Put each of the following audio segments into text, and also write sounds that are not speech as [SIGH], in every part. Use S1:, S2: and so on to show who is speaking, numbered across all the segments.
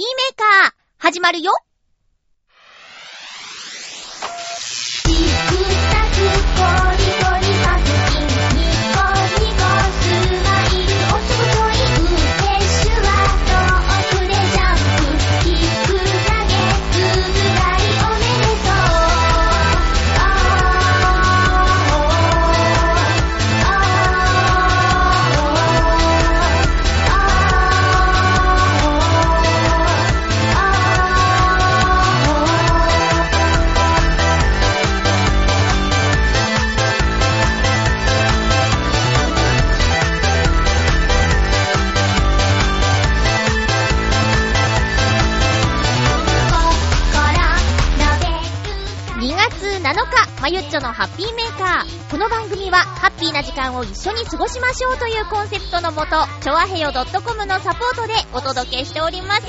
S1: ピーメーカー、始まるよ。のハッピーメーカー。この番組は、ハッピーな時間を一緒に過ごしましょうというコンセプトのもと、ちょわへよ .com のサポートでお届けしております。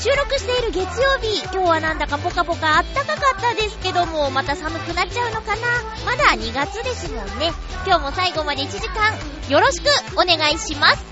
S1: 収録している月曜日、今日はなんだかポカポカあったかかったですけども、また寒くなっちゃうのかな？まだ2月ですもんね。今日も最後まで1時間、よろしくお願いします。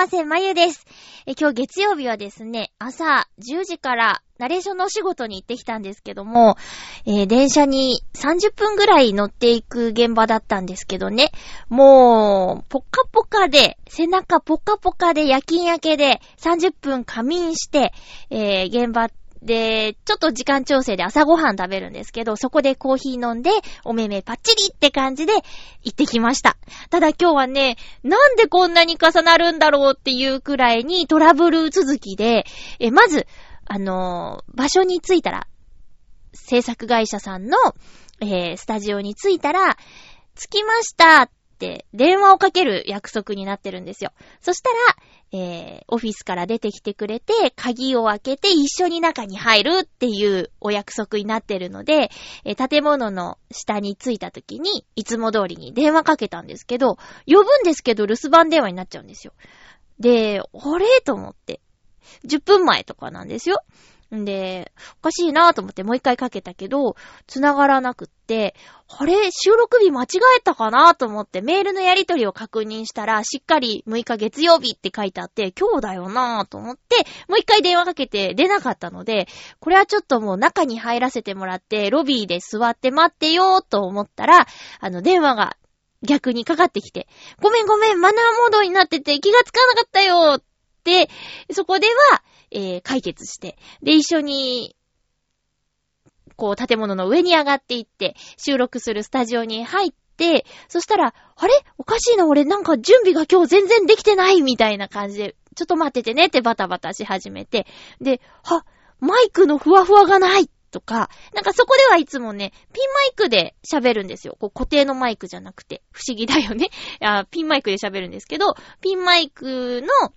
S1: ませまゆです。え、今日月曜日はですね、朝10時からナレーションのお仕事に行ってきたんですけども、えー電車に30分ぐらい乗っていく現場だったんですけどね、もう、ポカポカで、背中ポカポカで夜勤明けで30分仮眠して、えー現場で、ちょっと時間調整で朝ごはん食べるんですけど、そこでコーヒー飲んで、お目目パッチリって感じで行ってきました。ただ今日はね、なんでこんなに重なるんだろうっていうくらいにトラブル続きで、え、まず、あのー場所に着いたら、制作会社さんの、えースタジオに着いたら、着きましたっ電話をかける約束になってるんですよ。そしたら、えーオフィスから出てきてくれて、鍵を開けて一緒に中に入るっていうお約束になってるので、えー建物の下に着いた時に、いつも通りに電話かけたんですけど、呼ぶんですけど留守番電話になっちゃうんですよ。で、あれ？と思って。10分前とかなんですよ。んで、おかしいなぁと思ってもう一回かけたけど、繋がらなくって、あれ？収録日間違えたかなと思ってメールのやり取りを確認したら、しっかり6日月曜日って書いてあって、今日だよなぁと思って、もう一回電話かけて出なかったので、これはちょっともう中に入らせてもらって、ロビーで座って待ってよーと思ったら、あの電話が逆にかかってきて、ごめんごめん、マナーモードになってて気がつかなかったよって、そこでは、えー解決して、で、一緒に、こう、建物の上に上がっていって、収録するスタジオに入って、そしたら、あれ？おかしいな、俺なんか準備が今日全然できてないみたいな感じで、ちょっと待っててねってバタバタし始めて、で、は、マイクのふわふわがないとか、なんかそこではいつもね、ピンマイクで喋るんですよ。こう固定のマイクじゃなくて。不思議だよね。あピンマイクで喋るんですけど、ピンマイクの、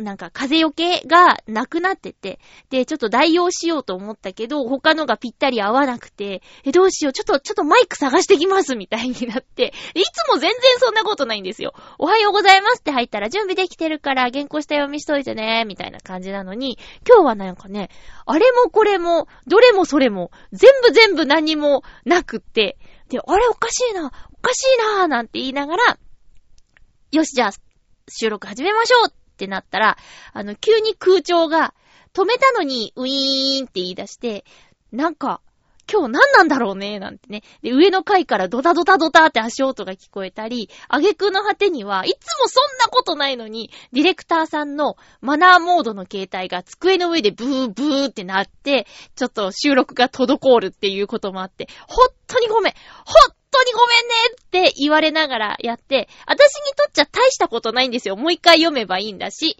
S1: なんか風よけがなくなってて、で、ちょっと代用しようと思ったけど、他のがぴったり合わなくて、え、どうしよう、ちょっと、ちょっとマイク探してきます、みたいになって、[LAUGHS] いつも全然そんなことないんですよ。おはようございますって入ったら、準備できてるから、原稿した読みしといてね、みたいな感じなのに、今日はなんかね、あれもこれも、どれもそれも、全部全部何もなくって、で、あれおかしいな、おかしいな、なんて言いながら、よし、じゃあ、収録始めましょうってなったら、あの、急に空調が、止めたのにウィーンって言い出して、なんか、今日何なんだろうね、なんてね。で、上の階からドタドタドタって足音が聞こえたり、挙句の果てには、いつもそんなことないのに、ディレクターさんのマナーモードの携帯が机の上でブーブーってなって、ちょっと収録が滞るっていうこともあって、ほっとにごめんほっ当にごめんねって言われながらやって、私にとっちゃ大したことないんですよ。もう一回読めばいいんだし。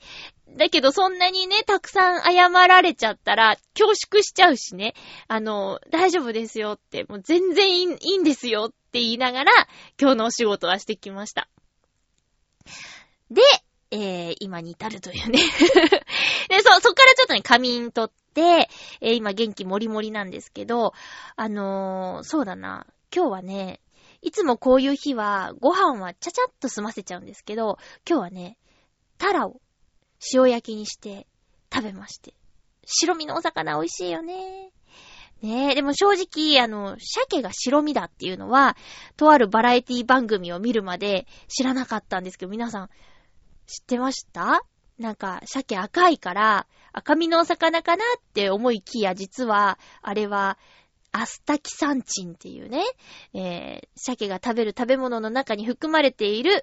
S1: だけどそんなにね、たくさん謝られちゃったら恐縮しちゃうしね。あの、大丈夫ですよって、もう全然いいんですよって言いながら、今日のお仕事はしてきました。で、えー、今に至るというね [LAUGHS] で、そ、そっからちょっとね、仮眠取って、えー、今元気もりもりなんですけど、あのー、そうだな。今日はね、いつもこういう日は、ご飯はちゃちゃっと済ませちゃうんですけど、今日はね、タラを塩焼きにして食べまして。白身のお魚美味しいよね。ねえ、でも正直、あの、鮭が白身だっていうのは、とあるバラエティ番組を見るまで知らなかったんですけど、皆さん、知ってました？なんか、鮭赤いから、赤身のお魚かなって思いきや、実は、あれは、アスタキサンチンっていうね、えー、鮭が食べる食べ物の中に含まれている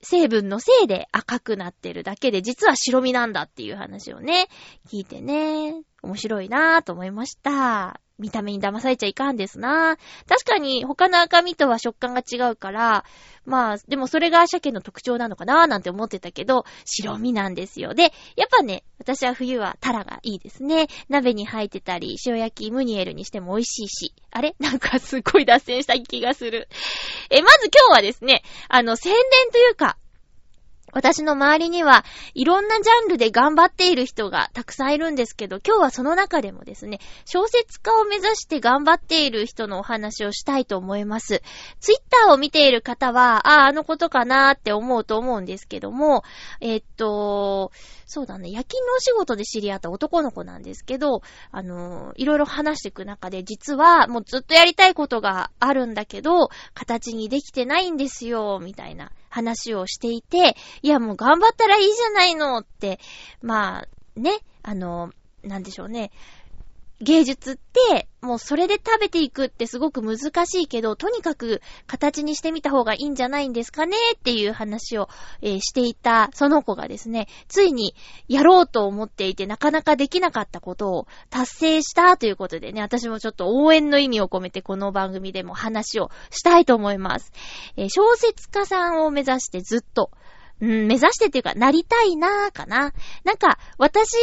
S1: 成分のせいで赤くなってるだけで、実は白身なんだっていう話をね、聞いてね、面白いなぁと思いました。見た目に騙されちゃいかんですな。確かに他の赤身とは食感が違うから、まあ、でもそれが鮭の特徴なのかななんて思ってたけど、白身なんですよ。で、やっぱね、私は冬はタラがいいですね。鍋に入ってたり、塩焼きムニエルにしても美味しいし。あれ？[LAUGHS] なんかすっごい脱線した気がする。え、まず今日はですね、あの、宣伝というか、私の周りにはいろんなジャンルで頑張っている人がたくさんいるんですけど、今日はその中でもですね、小説家を目指して頑張っている人のお話をしたいと思います。ツイッターを見ている方は、ああ、あのことかなーって思うと思うんですけども、えっと、そうだね、夜勤のお仕事で知り合った男の子なんですけど、あの、いろいろ話していく中で、実はもうずっとやりたいことがあるんだけど、形にできてないんですよ、みたいな話をしていて、いやもう頑張ったらいいじゃないのって、まあ、ね、あの、なんでしょうね。芸術って、もうそれで食べていくってすごく難しいけど、とにかく形にしてみた方がいいんじゃないんですかねっていう話を、えー、していたその子がですね、ついにやろうと思っていてなかなかできなかったことを達成したということでね、私もちょっと応援の意味を込めてこの番組でも話をしたいと思います。えー、小説家さんを目指してずっと、うん、目指してっていうか、なりたいなーかな。なんか、私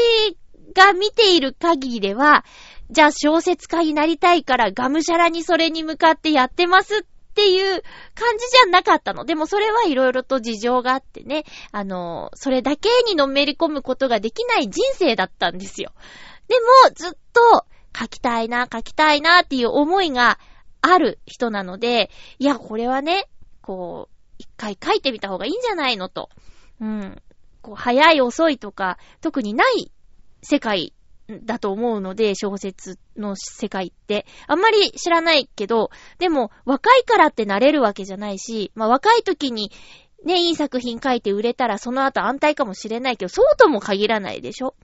S1: が見ている限りでは、じゃあ小説家になりたいからがむしゃらにそれに向かってやってますっていう感じじゃなかったの。でもそれはいろいろと事情があってね、あの、それだけにのめり込むことができない人生だったんですよ。でも、ずっと書きたいな、書きたいなっていう思いがある人なので、いや、これはね、こう、一回書いてみた方がいいんじゃないのと。うん。こう、早い遅いとか、特にない世界だと思うので、小説の世界って。あんまり知らないけど、でも若いからってなれるわけじゃないし、まあ若い時にね、いい作品書いて売れたらその後安泰かもしれないけど、そうとも限らないでしょ？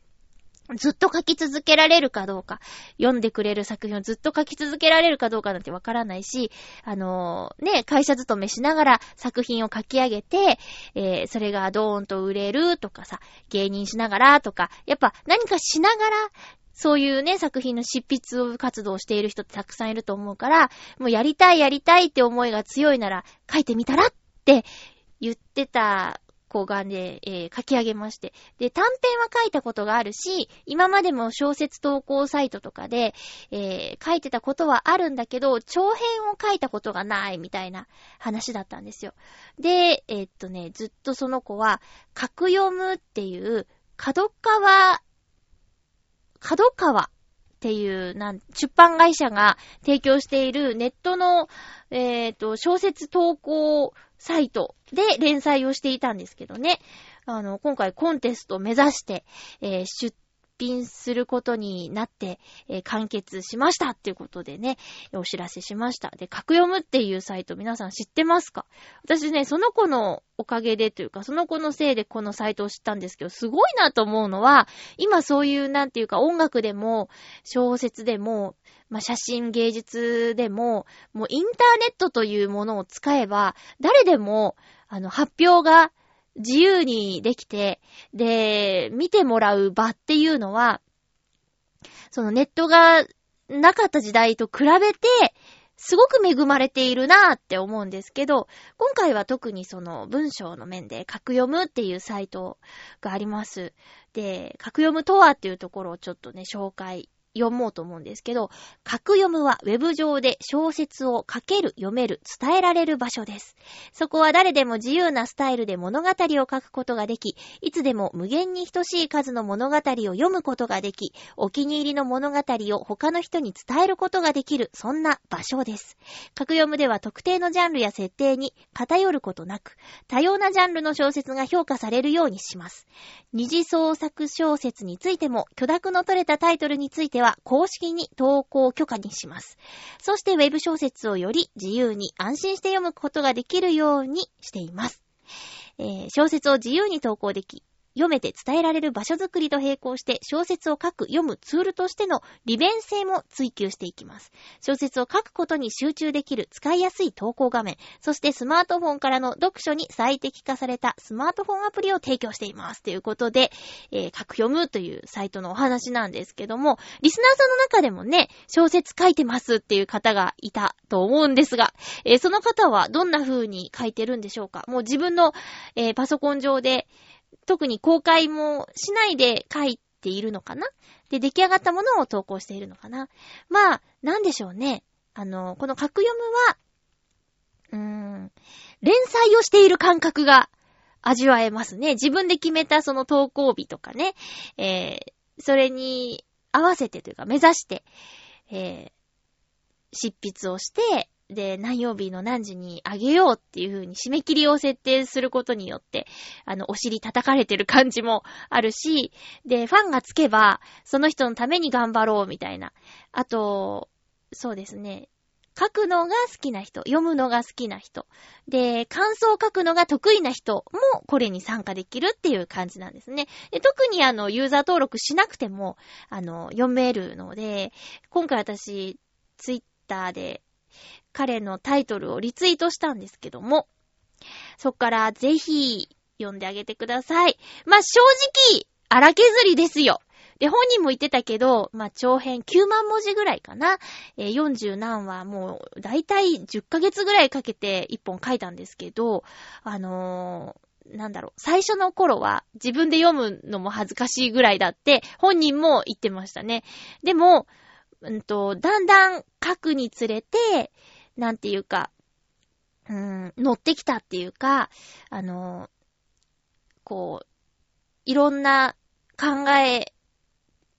S1: ずっと書き続けられるかどうか、読んでくれる作品をずっと書き続けられるかどうかなんてわからないし、あのー、ね、会社勤めしながら作品を書き上げて、えー、それがドーンと売れるとかさ、芸人しながらとか、やっぱ何かしながら、そういうね、作品の執筆活動をしている人ってたくさんいると思うから、もうやりたいやりたいって思いが強いなら書いてみたらって言ってた子がね、えー、書き上げまして。で、短編は書いたことがあるし、今までも小説投稿サイトとかで、えー、書いてたことはあるんだけど、長編を書いたことがないみたいな話だったんですよ。で、えー、っとね、ずっとその子は、格読むっていう、角川、角川っていう、なん、出版会社が提供しているネットの、えっ、と、小説投稿サイトで連載をしていたんですけどね。あの、今回コンテストを目指して、えー、出品することになって、えー、完結しましたっていうことでね、お知らせしました。で、格読むっていうサイト皆さん知ってますか？私ね、その子のおかげでというか、その子のせいでこのサイトを知ったんですけど、すごいなと思うのは、今そういうなんていうか音楽でも、小説でも、まあ、写真芸術でも、もうインターネットというものを使えば、誰でも、あの、発表が自由にできて、で、見てもらう場っていうのは、そのネットがなかった時代と比べて、すごく恵まれているなーって思うんですけど、今回は特にその文章の面で格読むっていうサイトがあります。で、格読むとはっていうところをちょっとね、紹介読もうと思うんですけど、格読むはウェブ上で小説を書ける、読める、伝えられる場所です。そこは誰でも自由なスタイルで物語を書くことができ、いつでも無限に等しい数の物語を読むことができ、お気に入りの物語を他の人に伝えることができる、そんな場所です。格読むでは特定のジャンルや設定に偏ることなく、多様なジャンルの小説が評価されるようにします。二次創作小説についても、許諾の取れたタイトルについてでは公式に投稿許可にします。そしてウェブ小説をより自由に安心して読むことができるようにしています。えー、小説を自由に投稿でき、読めて伝えられる場所づくりと並行して小説を書く、読むツールとしての利便性も追求していきます。小説を書くことに集中できる使いやすい投稿画面、そしてスマートフォンからの読書に最適化されたスマートフォンアプリを提供しています。ということで、えー、書く読むというサイトのお話なんですけども、リスナーさんの中でもね、小説書いてますっていう方がいたと思うんですが、えー、その方はどんな風に書いてるんでしょうか？もう自分の、えー、パソコン上で、特に公開もしないで書いているのかな？で、出来上がったものを投稿しているのかな？まあ、なんでしょうね。あの、この格読むは、うーん、連載をしている感覚が味わえますね。自分で決めたその投稿日とかね、えー、それに合わせてというか目指して、えー、執筆をして、で、何曜日の何時にあげようっていう風に締め切りを設定することによって、あの、お尻叩かれてる感じもあるし、で、ファンがつけば、その人のために頑張ろうみたいな。あと、そうですね。書くのが好きな人、読むのが好きな人。で、感想を書くのが得意な人もこれに参加できるっていう感じなんですね。で特にあの、ユーザー登録しなくても、あの、読めるので、今回私、ツイッターで彼のタイトルをリツイートしたんですけども、そっからぜひ読んであげてください。まあ、正直、荒削りですよ。で、本人も言ってたけど、まあ、長編9万文字ぐらいかな。えー、40何話、もう、だいたい10ヶ月ぐらいかけて1本書いたんですけど、あのー、なんだろう、最初の頃は自分で読むのも恥ずかしいぐらいだって、本人も言ってましたね。でも、うんと、だんだん書くにつれて、なんていうか、うーん、乗ってきたっていうか、あの、こう、いろんな考え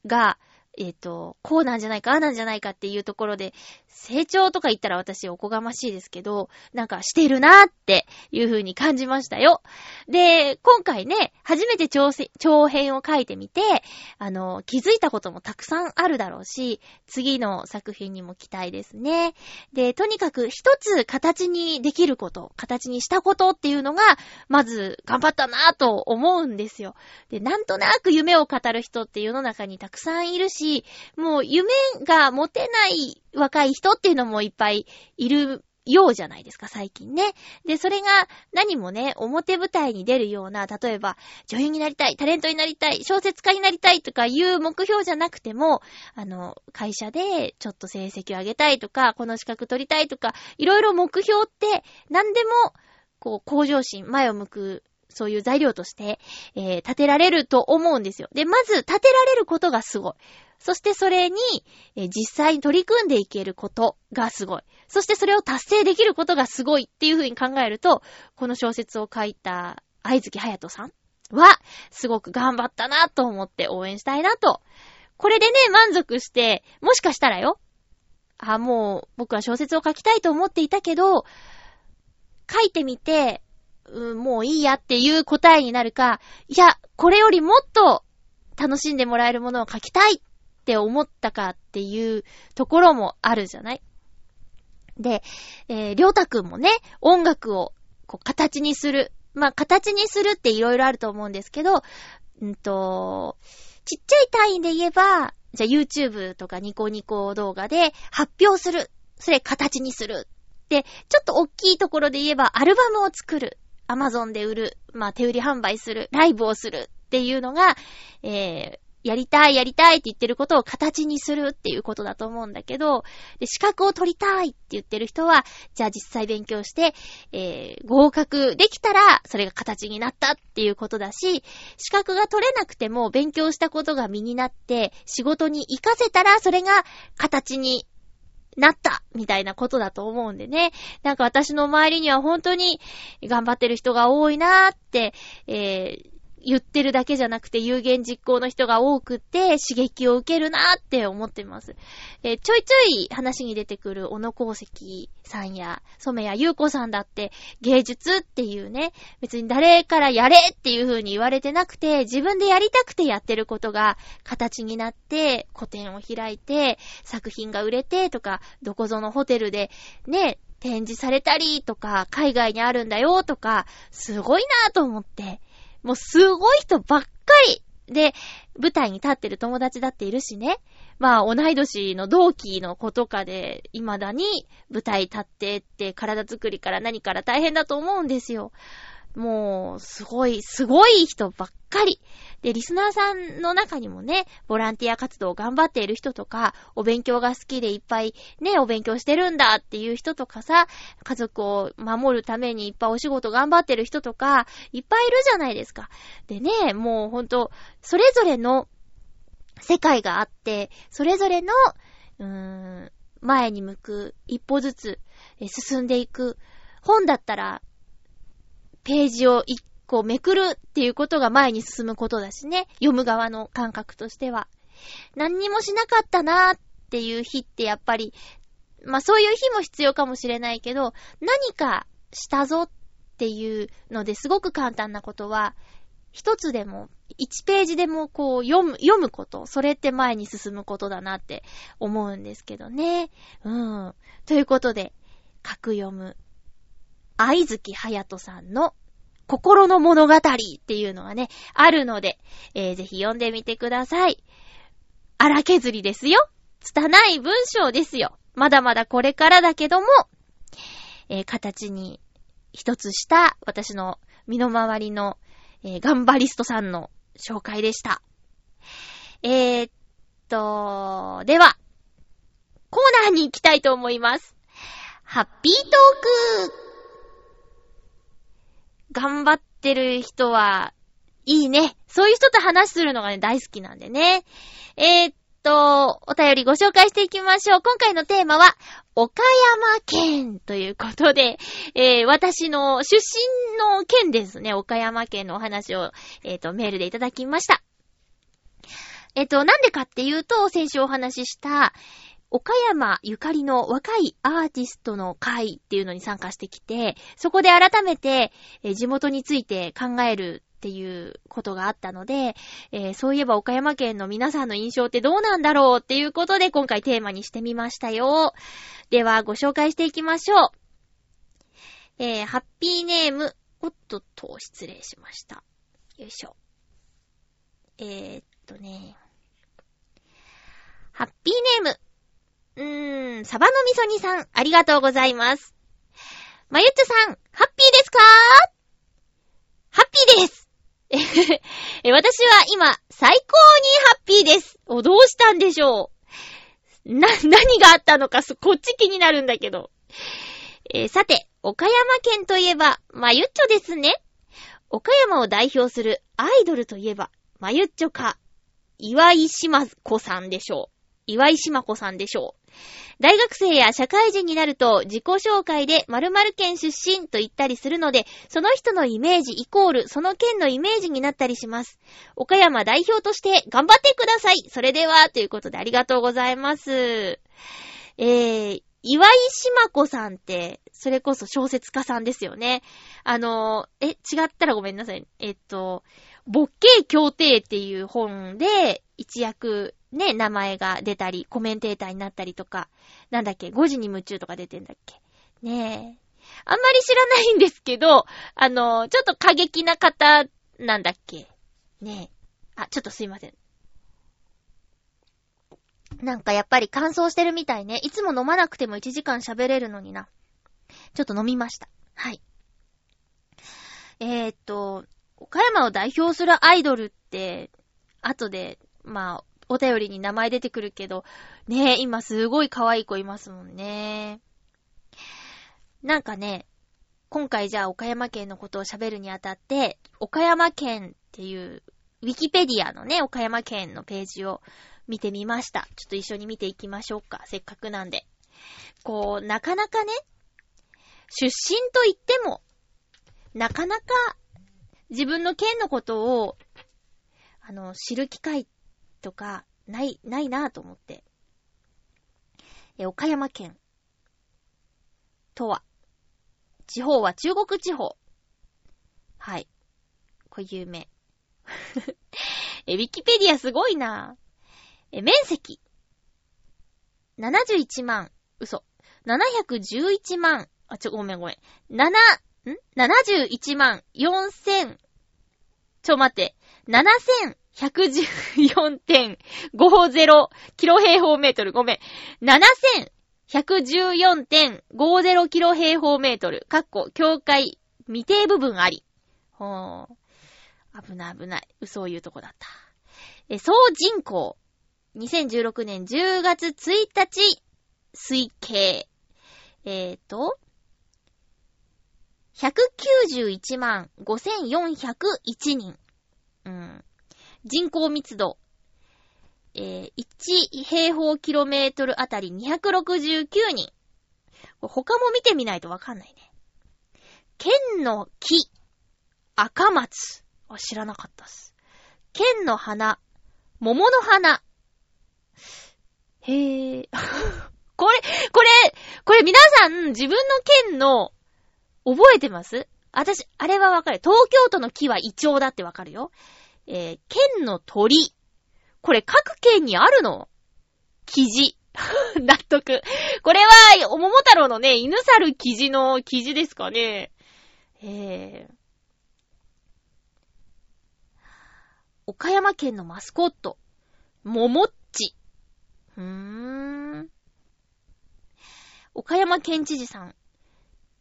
S1: が、えっ、ー、と、こうなんじゃないか、ああなんじゃないかっていうところで、成長とか言ったら私おこがましいですけど、なんかしてるなーっていう風に感じましたよ。で、今回ね、初めて長長編を書いてみて、あの、気づいたこともたくさんあるだろうし、次の作品にも期待ですね。で、とにかく一つ形にできること、形にしたことっていうのが、まず頑張ったなーと思うんですよ。で、なんとなく夢を語る人って世の中にたくさんいるし、もう夢が持てない若い人っていうのもいっぱいいるようじゃないですか、最近ね。で、それが何もね、表舞台に出るような、例えば、女優になりたい、タレントになりたい、小説家になりたいとかいう目標じゃなくても、あの、会社でちょっと成績を上げたいとか、この資格取りたいとか、いろいろ目標って、何でも、こう、向上心、前を向く、そういう材料として、えー、立てられると思うんですよ。で、まず、立てられることがすごい。そしてそれに、え実際に取り組んでいけることがすごい。そしてそれを達成できることがすごいっていう風に考えると、この小説を書いた愛月隼人さんは、すごく頑張ったなと思って応援したいなと。これでね、満足して、もしかしたらよ。あ、もう、僕は小説を書きたいと思っていたけど、書いてみて、うん、もういいやっていう答えになるか、いや、これよりもっと楽しんでもらえるものを書きたいって思ったかっていうところもあるじゃない？で、えー、りょうたくんもね、音楽をこう形にする。まあ、形にするって色々あると思うんですけど、んと、ちっちゃい単位で言えば、じゃあ YouTube とかニコニコ動画で発表する。それ形にする。で、ちょっと大きいところで言えばアルバムを作る。Amazon で売る。まあ、手売り販売する。ライブをする。っていうのが、えー、やりたい、やりたいって言ってることを形にするっていうことだと思うんだけど、で資格を取りたいって言ってる人は、じゃあ実際勉強して、えー、合格できたら、それが形になったっていうことだし、資格が取れなくても勉強したことが身になって、仕事に活かせたら、それが形になったみたいなことだと思うんでね。なんか私の周りには本当に頑張ってる人が多いなーって、えー、言ってるだけじゃなくて有言実行の人が多くて刺激を受けるなって思ってます。えー、ちょいちょい話に出てくる小野功石さんや染谷優子さんだって芸術っていうね、別に誰からやれっていう風に言われてなくて自分でやりたくてやってることが形になって個展を開いて作品が売れてとかどこぞのホテルでね、展示されたりとか海外にあるんだよとかすごいなぁと思ってもうすごい人ばっかりで、舞台に立ってる友達だっているしね。まあ、同い年の同期の子とかで、未だに舞台立ってって体作りから何から大変だと思うんですよ。もう、すごい、すごい人ばっかり。で、リスナーさんの中にもね、ボランティア活動を頑張っている人とか、お勉強が好きでいっぱいね、お勉強してるんだっていう人とかさ、家族を守るためにいっぱいお仕事頑張ってる人とか、いっぱいいるじゃないですか。でね、もうほんと、それぞれの世界があって、それぞれの、うーん、前に向く、一歩ずつ進んでいく。本だったら、ページを一個めくるっていうことが前に進むことだしね。読む側の感覚としては。何にもしなかったなーっていう日ってやっぱり、まあそういう日も必要かもしれないけど、何かしたぞっていうのですごく簡単なことは、一つでも、一ページでもこう読む、読むこと、それって前に進むことだなって思うんですけどね。うん。ということで、書く読む愛月隼人さんの心の物語っていうのがね、あるので、えー、ぜひ読んでみてください。荒削りですよ。拙い文章ですよ。まだまだこれからだけども、えー、形に一つした私の身の回りの、えー、頑張リストさんの紹介でした。えー、っと、では、コーナーに行きたいと思います。ハッピートーク頑張ってる人は、いいね。そういう人と話するのがね、大好きなんでね。えー、っと、お便りご紹介していきましょう。今回のテーマは、岡山県ということで、えー、私の出身の県ですね。岡山県のお話を、えー、っと、メールでいただきました。えっと、なんでかっていうと、先週お話しした、岡山ゆかりの若いアーティストの会っていうのに参加してきて、そこで改めて、え地元について考えるっていうことがあったので、えー、そういえば岡山県の皆さんの印象ってどうなんだろうっていうことで今回テーマにしてみましたよ。ではご紹介していきましょう。えー、ハッピーネーム、おっとっと、失礼しました。よいしょ。えー、っとね。ハッピーネーム、サバの味噌煮さん、ありがとうございます。まゆっちょさん、ハッピーですか？ハッピーですえ私は今、最高にハッピーです。お、どうしたんでしょう？な、何があったのか、こっち気になるんだけど。えー、さて、岡山県といえば、まゆっちょですね。岡山を代表するアイドルといえば、まゆっちょか、岩井しま子さんでしょう。岩井しま子さんでしょう。大学生や社会人になると自己紹介で〇〇県出身と言ったりするので、その人のイメージイコールその県のイメージになったりします。岡山代表として頑張ってください。それでは、ということでありがとうございます。えー、岩井しま子さんって、それこそ小説家さんですよね。あの、え、違ったらごめんなさい。えっと、ボッケー協定っていう本で、一躍ね、名前が出たり、コメンテーターになったりとか、なんだっけ、5時に夢中とか出てんだっけ。ねえ。あんまり知らないんですけど、あの、ちょっと過激な方なんだっけ。ねえ。あ、ちょっとすいません。なんかやっぱり乾燥してるみたいね。いつも飲まなくても1時間喋れるのにな。ちょっと飲みました。はい。えー、っと、岡山を代表するアイドルって、後で、まあ、お便りに名前出てくるけど、ねえ、今すごい可愛い子いますもんね。なんかね、今回じゃあ岡山県のことを喋るにあたって、岡山県っていう、ウィキペディアのね、岡山県のページを見てみました。ちょっと一緒に見ていきましょうか。せっかくなんで。こう、なかなかね、出身と言っても、なかなか自分の県のことを、あの、知る機会っとか、ない、ないなぁと思って。え、岡山県とは、地方は中国地方。はい。これ有名。[LAUGHS] え、ウィキペディアすごいなぁえ、面積。71万、嘘。711万、あ、ちょ、ごめんごめん。7、ん ?71 万4000、ちょ、待って。7000 114.50キロ平方メートル。ごめん。7114.50キロ平方メートル。かっこ、境界、未定部分あり。ほー。危ない危ない。嘘を言うとこだった。え、総人口。2016年10月1日、推計。えーと、191万5401人。うん。人口密度。えー、1平方キロメートルあたり269人。他も見てみないとわかんないね。県の木。赤松。あ、知らなかったっす。県の花。桃の花。へぇー。[LAUGHS] これ、これ、これ皆さん自分の県の覚えてます？私、あれはわかる。東京都の木はイチョウだってわかるよ。えー、県の鳥。これ各県にあるの？記事。[LAUGHS] 納得。これは、お桃太郎のね、犬猿記事の記事ですかね。えー。岡山県のマスコット。桃っち。うーん。岡山県知事さん。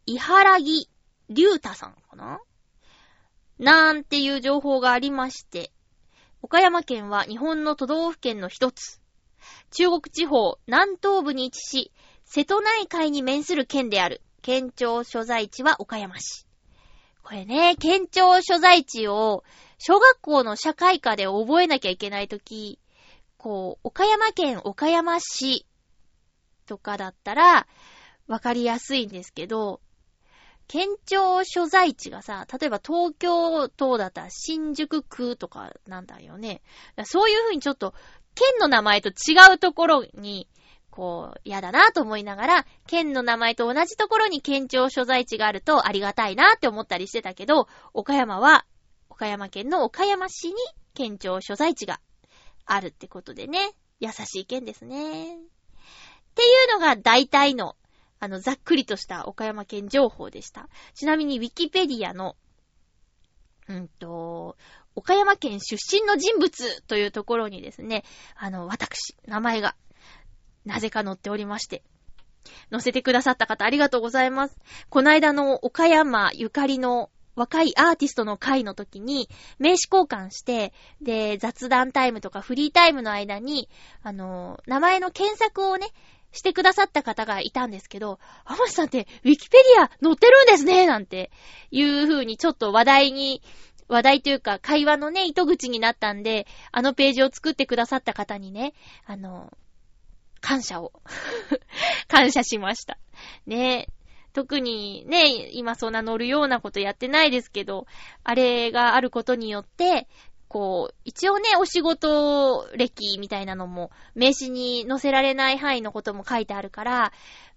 S1: 伊原木隆太さんかな？なんていう情報がありまして、岡山県は日本の都道府県の一つ。中国地方南東部に位置し、瀬戸内海に面する県である。県庁所在地は岡山市。これね、県庁所在地を小学校の社会科で覚えなきゃいけないとき、こう、岡山県岡山市とかだったらわかりやすいんですけど、県庁所在地がさ、例えば東京都だったら新宿区とかなんだよね。そういうふうにちょっと、県の名前と違うところに、こう、嫌だなと思いながら、県の名前と同じところに県庁所在地があるとありがたいなって思ったりしてたけど、岡山は、岡山県の岡山市に県庁所在地があるってことでね、優しい県ですね。っていうのが大体のあの、ざっくりとした岡山県情報でした。ちなみに、ウィキペディアの、うんと、岡山県出身の人物というところにですね、あの、私、名前が、なぜか載っておりまして、載せてくださった方ありがとうございます。この間の岡山ゆかりの若いアーティストの会の時に名刺交換して、で、雑談タイムとかフリータイムの間に、あの、名前の検索をね、してくださった方がいたんですけど、アマシさんってウィキペディア載ってるんですねなんていう風にちょっと話題に、話題というか会話のね、糸口になったんで、あのページを作ってくださった方にね、あの、感謝を [LAUGHS] 感謝しました。ね特にね、今そんな乗るようなことやってないですけど、あれがあることによって、こう、一応ね、お仕事歴みたいなのも、名刺に載せられない範囲のことも書いてあるから、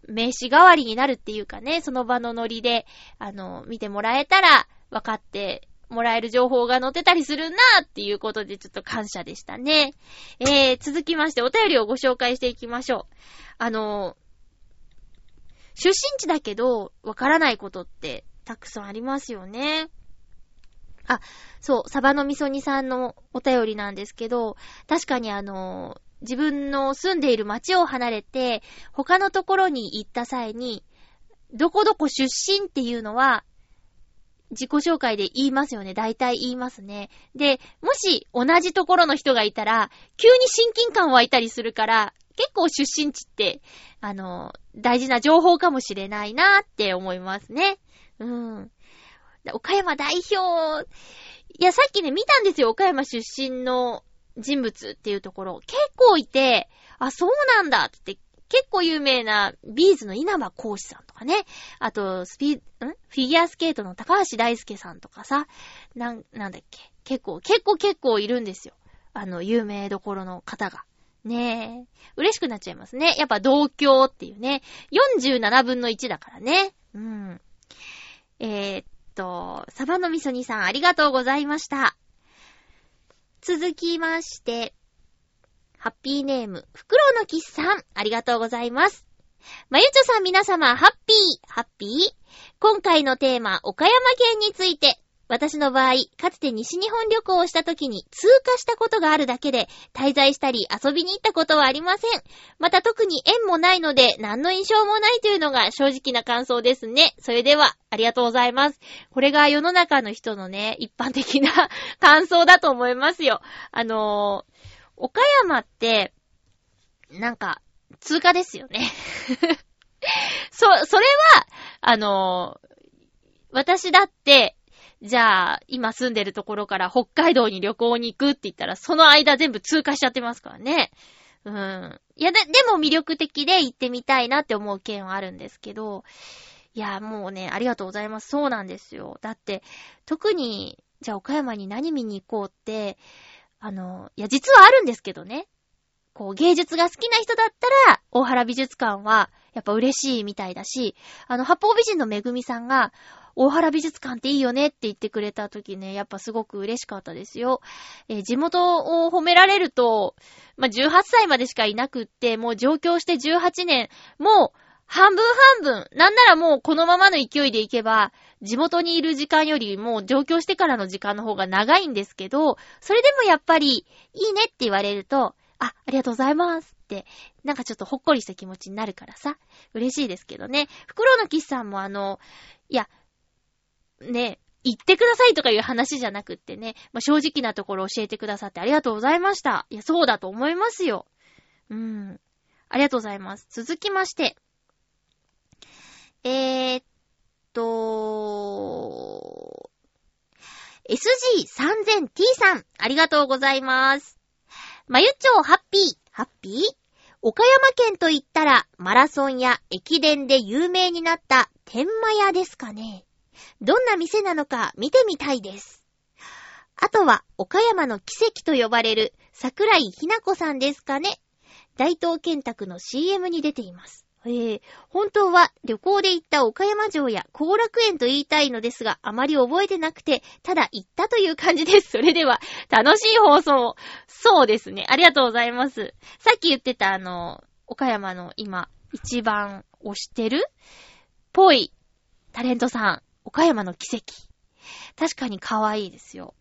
S1: 名刺代わりになるっていうかね、その場のノリで、あの、見てもらえたら、分かってもらえる情報が載ってたりするなっていうことでちょっと感謝でしたね。えー、続きましてお便りをご紹介していきましょう。あの出身地だけど、わからないことってたくさんありますよね。あ、そう、サバの味噌煮さんのお便りなんですけど、確かにあの、自分の住んでいる町を離れて、他のところに行った際に、どこどこ出身っていうのは、自己紹介で言いますよね。大体言いますね。で、もし同じところの人がいたら、急に親近感湧いたりするから、結構出身地って、あの、大事な情報かもしれないなって思いますね。うん。岡山代表、いや、さっきね、見たんですよ。岡山出身の人物っていうところ。結構いて、あ、そうなんだって、結構有名なビーズの稲葉講師さんとかね。あと、スピ、ん？フィギュアスケートの高橋大輔さんとかさ。なん、なんだっけ。結構、結構結構いるんですよ。あの、有名どころの方が。ねえ。嬉しくなっちゃいますね。やっぱ同郷っていうね。47分の1だからね。うん。えー、っと、サバの味噌煮さんありがとうございました。続きまして、ハッピーネーム、フクロウのキスさん、ありがとうございます。まゆちょさん皆様、ハッピー、ハッピー今回のテーマ、岡山県について、私の場合、かつて西日本旅行をした時に通過したことがあるだけで、滞在したり遊びに行ったことはありません。また特に縁もないので、何の印象もないというのが正直な感想ですね。それでは、ありがとうございます。これが世の中の人のね、一般的な [LAUGHS] 感想だと思いますよ。あのー、岡山って、なんか、通過ですよね。[LAUGHS] そ、それは、あのー、私だって、じゃあ、今住んでるところから北海道に旅行に行くって言ったら、その間全部通過しちゃってますからね。うん。いや、で、でも魅力的で行ってみたいなって思う件はあるんですけど、いや、もうね、ありがとうございます。そうなんですよ。だって、特に、じゃあ岡山に何見に行こうって、あの、いや、実はあるんですけどね。こう、芸術が好きな人だったら、大原美術館は、やっぱ嬉しいみたいだし、あの、八方美人のめぐみさんが、大原美術館っていいよねって言ってくれた時ね、やっぱすごく嬉しかったですよ。えー、地元を褒められると、まあ、18歳までしかいなくって、もう上京して18年、もう半分半分、なんならもうこのままの勢いでいけば、地元にいる時間よりも上京してからの時間の方が長いんですけど、それでもやっぱり、いいねって言われると、あ、ありがとうございますって、なんかちょっとほっこりした気持ちになるからさ、嬉しいですけどね。袋のキスさんもあの、いや、ね、言ってくださいとかいう話じゃなくってね、まあ、正直なところ教えてくださってありがとうございました。いや、そうだと思いますよ。うん。ありがとうございます。続きまして。えー、っと、SG3000T さん、ありがとうございます。まゆちょうハッピー、ハッピー？岡山県と言ったら、マラソンや駅伝で有名になった天満屋ですかね。どんな店なのか見てみたいです。あとは、岡山の奇跡と呼ばれる桜井ひな子さんですかね。大東建託の CM に出ています。ええ本当は旅行で行った岡山城や後楽園と言いたいのですが、あまり覚えてなくて、ただ行ったという感じです。それでは、楽しい放送を。そうですね。ありがとうございます。[LAUGHS] さっき言ってたあの、岡山の今、一番推してるぽいタレントさん。岡山の奇跡。確かに可愛いですよ。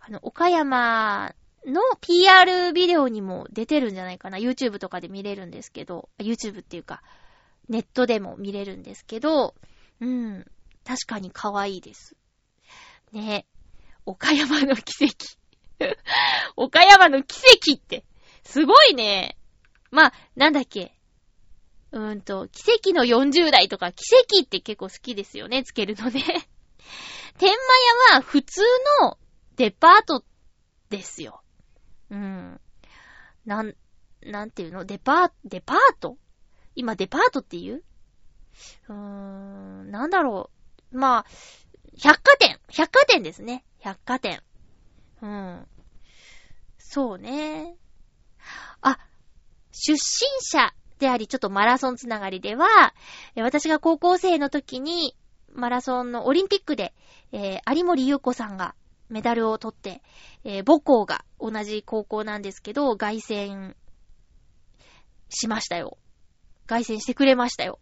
S1: あの、岡山の PR ビデオにも出てるんじゃないかな。YouTube とかで見れるんですけど、YouTube っていうか、ネットでも見れるんですけど、うん、確かに可愛いです。ね岡山の奇跡。[LAUGHS] 岡山の奇跡って、すごいね。まあ、なんだっけ。うーんと、奇跡の40代とか、奇跡って結構好きですよね、つけるのね。[LAUGHS] 天満屋は普通のデパートですよ。うん。なん、なんていうの？デパー、デパート？今デパートって言う？うーん、なんだろう。まあ、百貨店百貨店ですね。百貨店。うん。そうね。あ、出身者であり、ちょっとマラソンつながりでは、私が高校生の時に、マラソンのオリンピックで、えー、有森優子さんがメダルを取って、えー、母校が同じ高校なんですけど、凱旋しましたよ。凱旋してくれましたよ。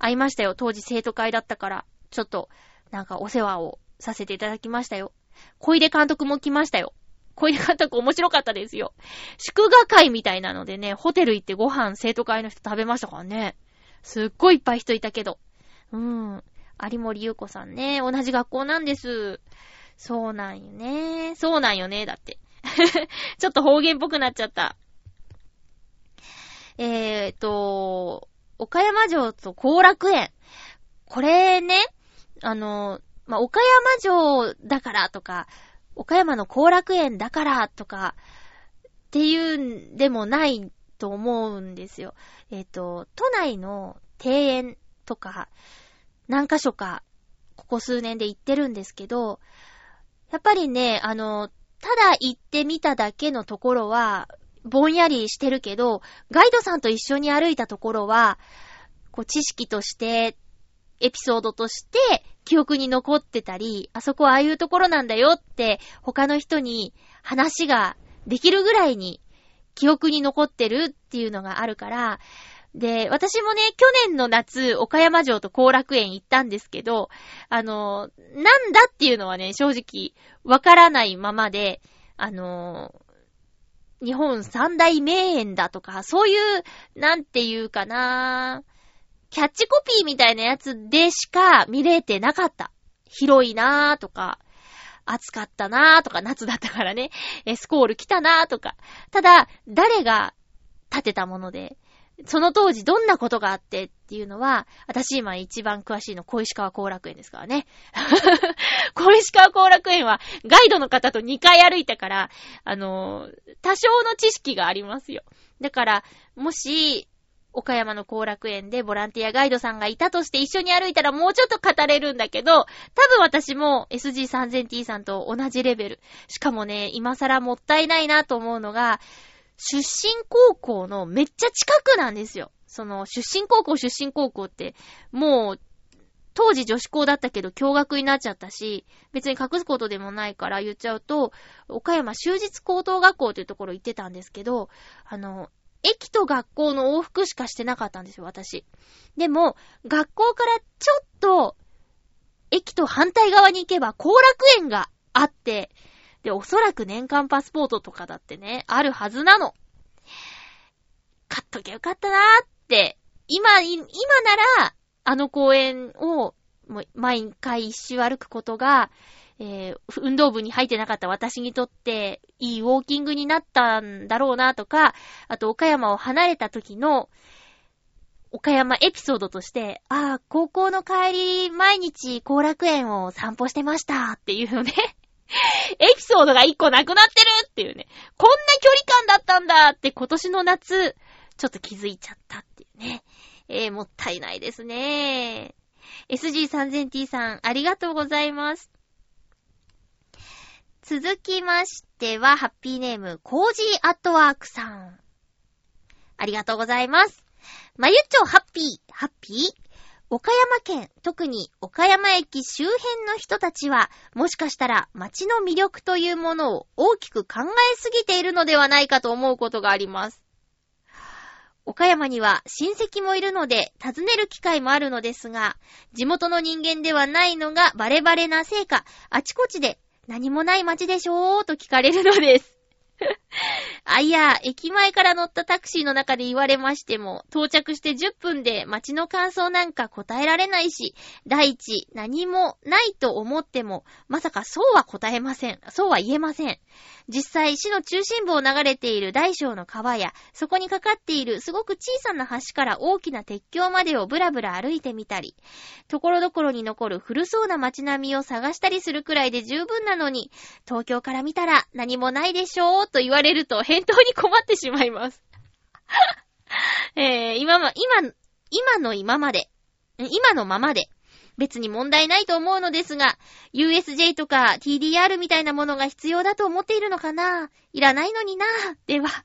S1: 会いましたよ。当時生徒会だったから、ちょっと、なんかお世話をさせていただきましたよ。小出監督も来ましたよ。小出監督面白かったですよ。祝賀会みたいなのでね、ホテル行ってご飯生徒会の人食べましたからね。すっごいいっぱい人いたけど。うん。有森優子さんね、同じ学校なんです。そうなんよね。そうなんよね、だって。[LAUGHS] ちょっと方言っぽくなっちゃった。えーと、岡山城と後楽園。これね、あの、まあ、岡山城だからとか、岡山の後楽園だからとか、っていうんでもないと思うんですよ。えっ、ー、と、都内の庭園とか、何箇所か、ここ数年で行ってるんですけど、やっぱりね、あの、ただ行ってみただけのところは、ぼんやりしてるけど、ガイドさんと一緒に歩いたところは、こう、知識として、エピソードとして、記憶に残ってたり、あそこはああいうところなんだよって、他の人に話ができるぐらいに、記憶に残ってるっていうのがあるから、で、私もね、去年の夏、岡山城と後楽園行ったんですけど、あの、なんだっていうのはね、正直、わからないままで、あの、日本三大名園だとか、そういう、なんていうかなキャッチコピーみたいなやつでしか見れてなかった。広いなーとか、暑かったなーとか、夏だったからね、エスコール来たなーとか。ただ、誰が建てたもので、その当時どんなことがあってっていうのは、私今一番詳しいの小石川後楽園ですからね。[LAUGHS] 小石川後楽園はガイドの方と2回歩いたから、あのー、多少の知識がありますよ。だから、もし、岡山の後楽園でボランティアガイドさんがいたとして一緒に歩いたらもうちょっと語れるんだけど、多分私も SG3000T さんと同じレベル。しかもね、今更もったいないなと思うのが、出身高校のめっちゃ近くなんですよ。その、出身高校、出身高校って、もう、当時女子校だったけど驚愕になっちゃったし、別に隠すことでもないから言っちゃうと、岡山終日高等学校というところ行ってたんですけど、あの、駅と学校の往復しかしてなかったんですよ、私。でも、学校からちょっと、駅と反対側に行けば後楽園があって、で、おそらく年間パスポートとかだってね、あるはずなの。買っときゃよかったなーっ、今、今なら、あの公園を、毎回一周歩くことが、えー、運動部に入ってなかった私にとって、いいウォーキングになったんだろうなとか、あと岡山を離れた時の、岡山エピソードとして、ああ、高校の帰り、毎日後楽園を散歩してましたっていうのね [LAUGHS] エピソードが一個なくなってるっていうね。こんな距離感だったんだって今年の夏、ちょっと気づいちゃったっていうね。えー、もったいないですね。SG3000T さん、ありがとうございます。続きましては、ハッピーネーム、コージーアットワークさん。ありがとうございます。まゆっちょハッピー、ハッピー？岡山県、特に岡山駅周辺の人たちは、もしかしたら街の魅力というものを大きく考えすぎているのではないかと思うことがあります。岡山には親戚もいるので訪ねる機会もあるのですが、地元の人間ではないのがバレバレなせいか、あちこちで何もない街でしょーと聞かれるのです。[LAUGHS] あ、いや、駅前から乗ったタクシーの中で言われましても、到着して10分で街の感想なんか答えられないし、第一、何もないと思っても、まさかそうは答えません。そうは言えません。実際、市の中心部を流れている大小の川や、そこにかかっているすごく小さな橋から大きな鉄橋までをブラブラ歩いてみたり、ところどころに残る古そうな街並みを探したりするくらいで十分なのに、東京から見たら何もないでしょうと言われると返答に困ってしまいます。[LAUGHS] えー、今ま、今、今の今まで、今のままで、別に問題ないと思うのですが、USJ とか TDR みたいなものが必要だと思っているのかな？いらないのになでは。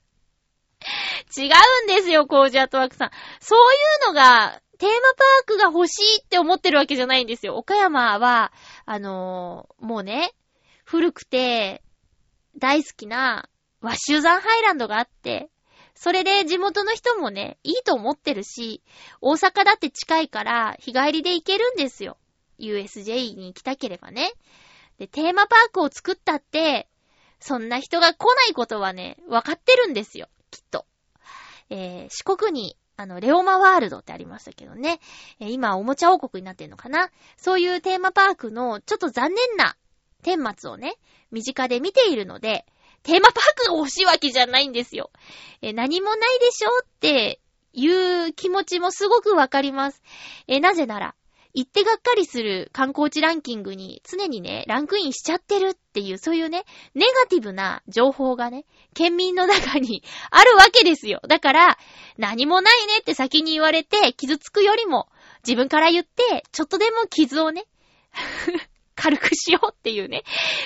S1: 違うんですよ、コージアートワークさん。そういうのが、テーマパークが欲しいって思ってるわけじゃないんですよ。岡山は、あのー、もうね、古くて大好きなワッシュザンハイランドがあって、それで地元の人もね、いいと思ってるし、大阪だって近いから日帰りで行けるんですよ。USJ に行きたければね。で、テーマパークを作ったって、そんな人が来ないことはね、わかってるんですよ。きっと。えー、四国に、あの、レオマワールドってありましたけどね。えー、今、おもちゃ王国になってんのかなそういうテーマパークの、ちょっと残念な、顛末をね、身近で見ているので、テーマパークが欲しいわけじゃないんですよ。え、何もないでしょっていう気持ちもすごくわかります。え、なぜなら、行ってがっかりする観光地ランキングに常にね、ランクインしちゃってるっていう、そういうね、ネガティブな情報がね、県民の中に [LAUGHS] あるわけですよ。だから、何もないねって先に言われて傷つくよりも、自分から言って、ちょっとでも傷をね、軽くしようっていうね、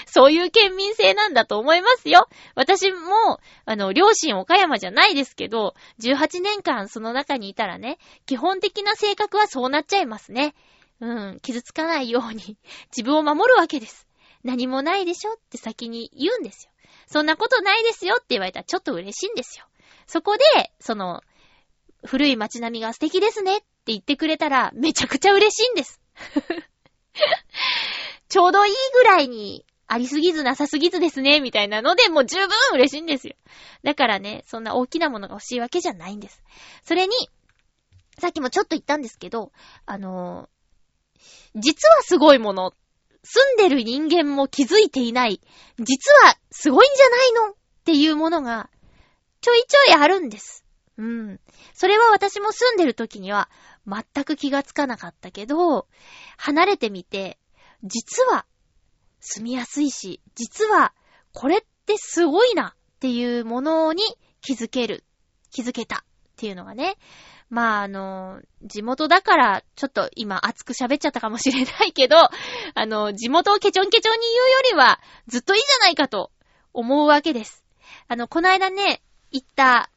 S1: そういう県民性なんだと思いますよ。私も、あの、両親岡山じゃないですけど、18年間その中にいたらね、基本的な性格はそうなっちゃいますね。うん、傷つかないように自分を守るわけです。何もないでしょって先に言うんですよ。そんなことないですよって言われたらちょっと嬉しいんですよ。そこで、その、古い街並みが素敵ですねって言ってくれたらめちゃくちゃ嬉しいんです。ちょうどいいぐらいにありすぎずなさすぎずですね、みたいなので、もう十分嬉しいんですよ。だからね、そんな大きなものが欲しいわけじゃないんです。それに、さっきもちょっと言ったんですけど、あの実はすごいもの、住んでる人間も気づいていない、実はすごいんじゃないのっていうものが、ちょいちょいあるんです。うん。それは私も住んでる時には、全く気がつかなかったけど、離れてみて、実は、住みやすいし、実は、これってすごいなっていうものに気づける、気づけたっていうのがね、まあ、あの、地元だから、ちょっと今熱く喋っちゃったかもしれないけど、[LAUGHS] あの、地元をケチョンケチョンに言うよりは、ずっといいじゃないかと思うわけです。あの、この間ね、行った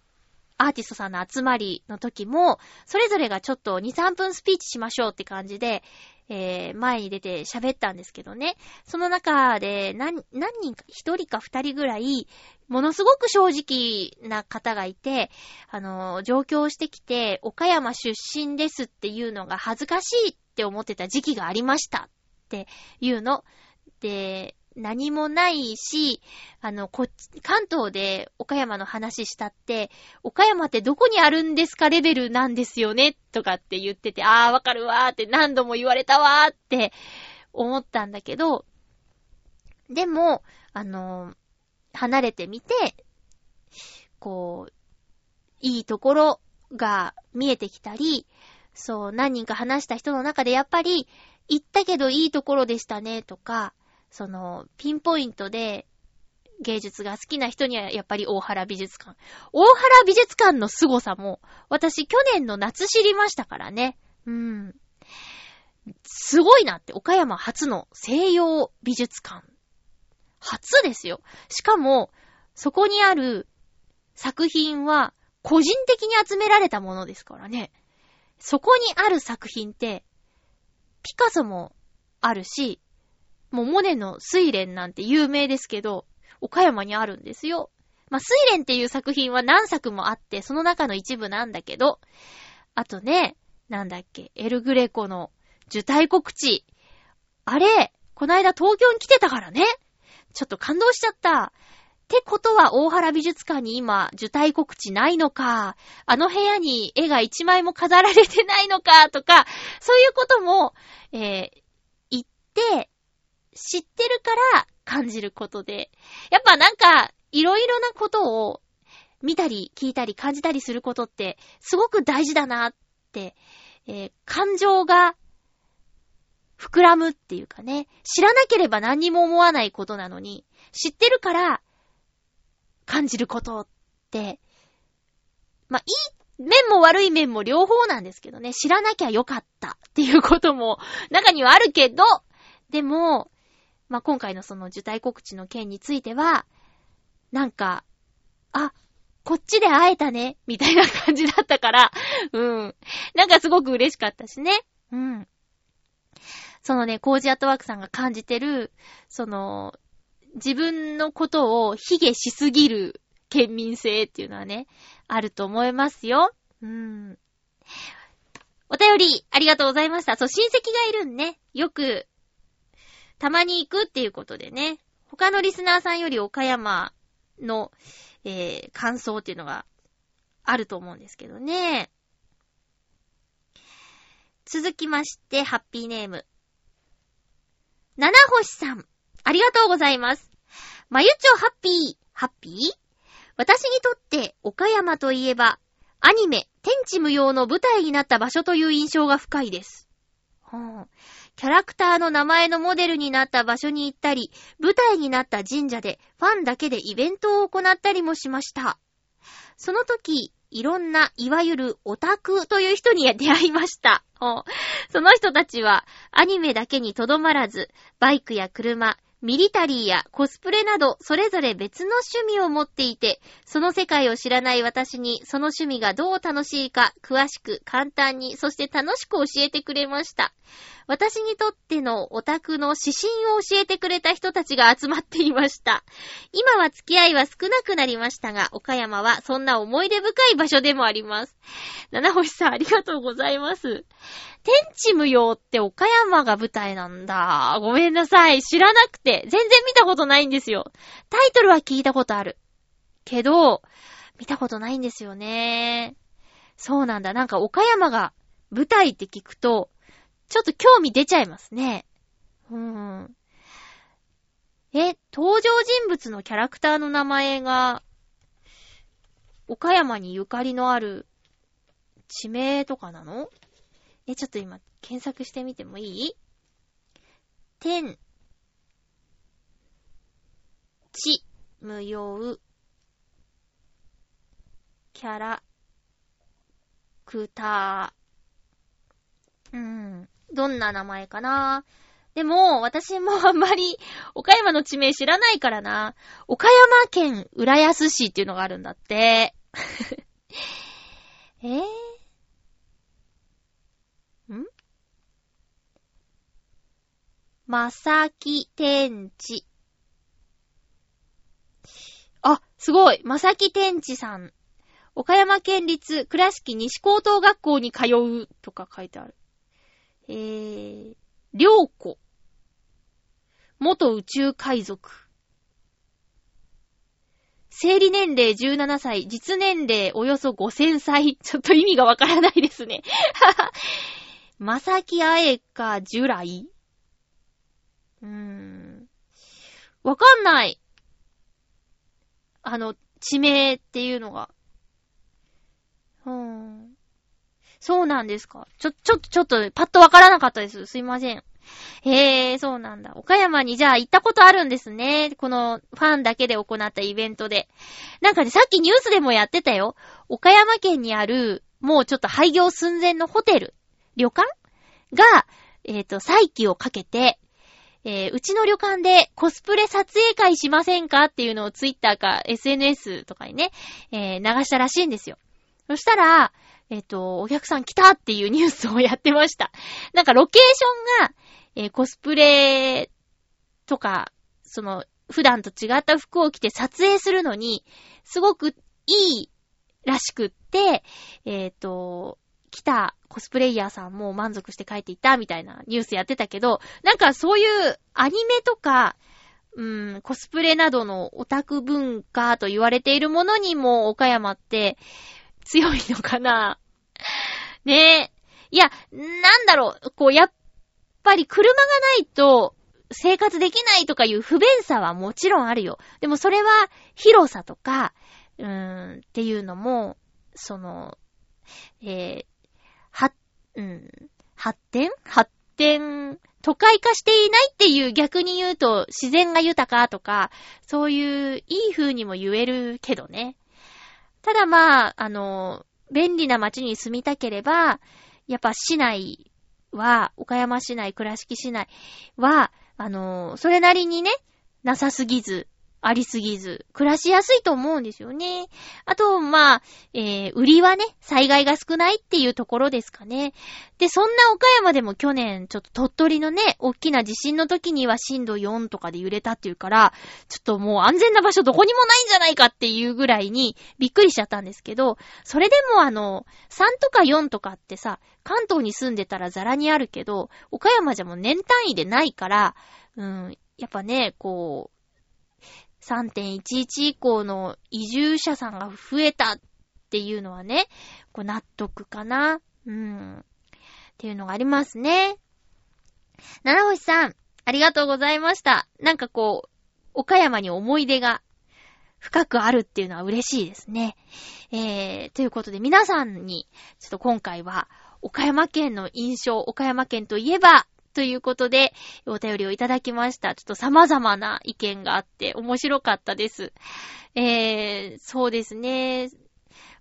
S1: アーティストさんの集まりの時も、それぞれがちょっと2、3分スピーチしましょうって感じで、えー、前に出て喋ったんですけどね。その中で何、何人か、一人か二人ぐらい、ものすごく正直な方がいて、あの、上京してきて、岡山出身ですっていうのが恥ずかしいって思ってた時期がありましたっていうの。で、何もないし、あの、こっち、関東で岡山の話したって、岡山ってどこにあるんですかレベルなんですよねとかって言ってて、あーわかるわーって何度も言われたわーって思ったんだけど、でも、あの、離れてみて、こう、いいところが見えてきたり、そう、何人か話した人の中でやっぱり、行ったけどいいところでしたねとか、その、ピンポイントで芸術が好きな人にはやっぱり大原美術館。大原美術館の凄さも、私去年の夏知りましたからね。うん。すごいなって、岡山初の西洋美術館。初ですよ。しかも、そこにある作品は個人的に集められたものですからね。そこにある作品って、ピカソもあるし、もうモネの睡蓮なんて有名ですけど、岡山にあるんですよ。まあ、睡蓮っていう作品は何作もあって、その中の一部なんだけど、あとね、なんだっけ、エルグレコの受胎告知。あれ、こないだ東京に来てたからね。ちょっと感動しちゃった。ってことは大原美術館に今、受胎告知ないのか、あの部屋に絵が一枚も飾られてないのか、とか、そういうことも、えー、言って、知ってるから感じることで、やっぱなんか、いろいろなことを見たり聞いたり感じたりすることって、すごく大事だなって、えー、感情が膨らむっていうかね、知らなければ何にも思わないことなのに、知ってるから感じることって、まあ、いい面も悪い面も両方なんですけどね、知らなきゃよかったっていうことも中にはあるけど、でも、まあ、今回のその受胎告知の件については、なんか、あ、こっちで会えたね、みたいな感じだったから、うん。なんかすごく嬉しかったしね。うん。そのね、コージアットワークさんが感じてる、その、自分のことを卑下しすぎる県民性っていうのはね、あると思いますよ。うん。お便り、ありがとうございました。そう、親戚がいるんね。よく、たまに行くっていうことでね。他のリスナーさんより岡山の、えー、感想っていうのがあると思うんですけどね。続きまして、ハッピーネーム。七星さん。ありがとうございます。まゆちょハッピー、ハッピー？私にとって岡山といえば、アニメ、天地無用の舞台になった場所という印象が深いです。はあ、キャラクターの名前のモデルになった場所に行ったり、舞台になった神社でファンだけでイベントを行ったりもしました。その時、いろんな、いわゆるオタクという人に出会いました。[LAUGHS] その人たちは、アニメだけにとどまらず、バイクや車、ミリタリーやコスプレなど、それぞれ別の趣味を持っていて、その世界を知らない私に、その趣味がどう楽しいか、詳しく、簡単に、そして楽しく教えてくれました。私にとってのオタクの指針を教えてくれた人たちが集まっていました。今は付き合いは少なくなりましたが、岡山はそんな思い出深い場所でもあります。七星さんありがとうございます。天地無用って岡山が舞台なんだ。ごめんなさい。知らなくて。全然見たことないんですよ。タイトルは聞いたことある。けど、見たことないんですよね。そうなんだ。なんか岡山が舞台って聞くと、ちょっと興味出ちゃいますね。うん。え、登場人物のキャラクターの名前が、岡山にゆかりのある地名とかなの？え、ちょっと今、検索してみてもいい？天、地、無用、キャラ、クター。うん。どんな名前かな？でも、私もあんまり、岡山の地名知らないからな。岡山県浦安市っていうのがあるんだって。[LAUGHS] えー、んまさき天地。あ、すごいまさき天地さん。岡山県立倉敷西高等学校に通うとか書いてある。えー、りょうこ。元宇宙海賊。生理年齢17歳、実年齢およそ5000歳。[LAUGHS] ちょっと意味がわからないですね。[LAUGHS] まさきあえか、ジュライうん。わかんない。あの、地名っていうのが。うん。そうなんですか。ちょ、ちょっと、ちょっと、パッとわからなかったです。すいません。へえ、そうなんだ。岡山にじゃあ行ったことあるんですね。このファンだけで行ったイベントで。なんかね、さっきニュースでもやってたよ。岡山県にある、もうちょっと廃業寸前のホテル、旅館が、えっ、ー、と、再起をかけて、えー、うちの旅館でコスプレ撮影会しませんかっていうのをツイッターか SNS とかにね、えー、流したらしいんですよ。そしたら、えっ、ー、と、お客さん来たっていうニュースをやってました。なんかロケーションが、え、コスプレとか、その、普段と違った服を着て撮影するのに、すごくいいらしくって、えっ、と、来たコスプレイヤーさんも満足して帰っていったみたいなニュースやってたけど、なんかそういうアニメとか、うん、コスプレなどのオタク文化と言われているものにも岡山って強いのかな [LAUGHS] ねえ。いや、なんだろう、こう、やっぱり車がないと生活できないとかいう不便さはもちろんあるよ。でもそれは広さとか、うーん、っていうのも、その、えー、うん、発展？発展、都会化していないっていう逆に言うと自然が豊かとか、そういういい風にも言えるけどね。ただまあ、あの、便利な街に住みたければ、やっぱ市内は、岡山市内、倉敷市内は、あの、それなりにね、なさすぎず、ありすぎず、暮らしやすいと思うんですよね。あと、まあ、えー、売りはね、災害が少ないっていうところですかね。で、そんな岡山でも去年、ちょっと鳥取のね、大きな地震の時には震度4とかで揺れたっていうから、ちょっともう安全な場所どこにもないんじゃないかっていうぐらいにびっくりしちゃったんですけど、それでもあの、3とか4とかってさ、関東に住んでたらザラにあるけど、岡山じゃもう年単位でないから、うん、やっぱね、こう、3.11以降の移住者さんが増えたっていうのはね、こう納得かな。うん。っていうのがありますね。七星さん、ありがとうございました。なんかこう、岡山に思い出が深くあるっていうのは嬉しいですね。えー、ということで皆さんに、ちょっと今回は、岡山県の印象、岡山県といえば、ということで、お便りをいただきました。ちょっと様々な意見があって面白かったです。えー、そうですね。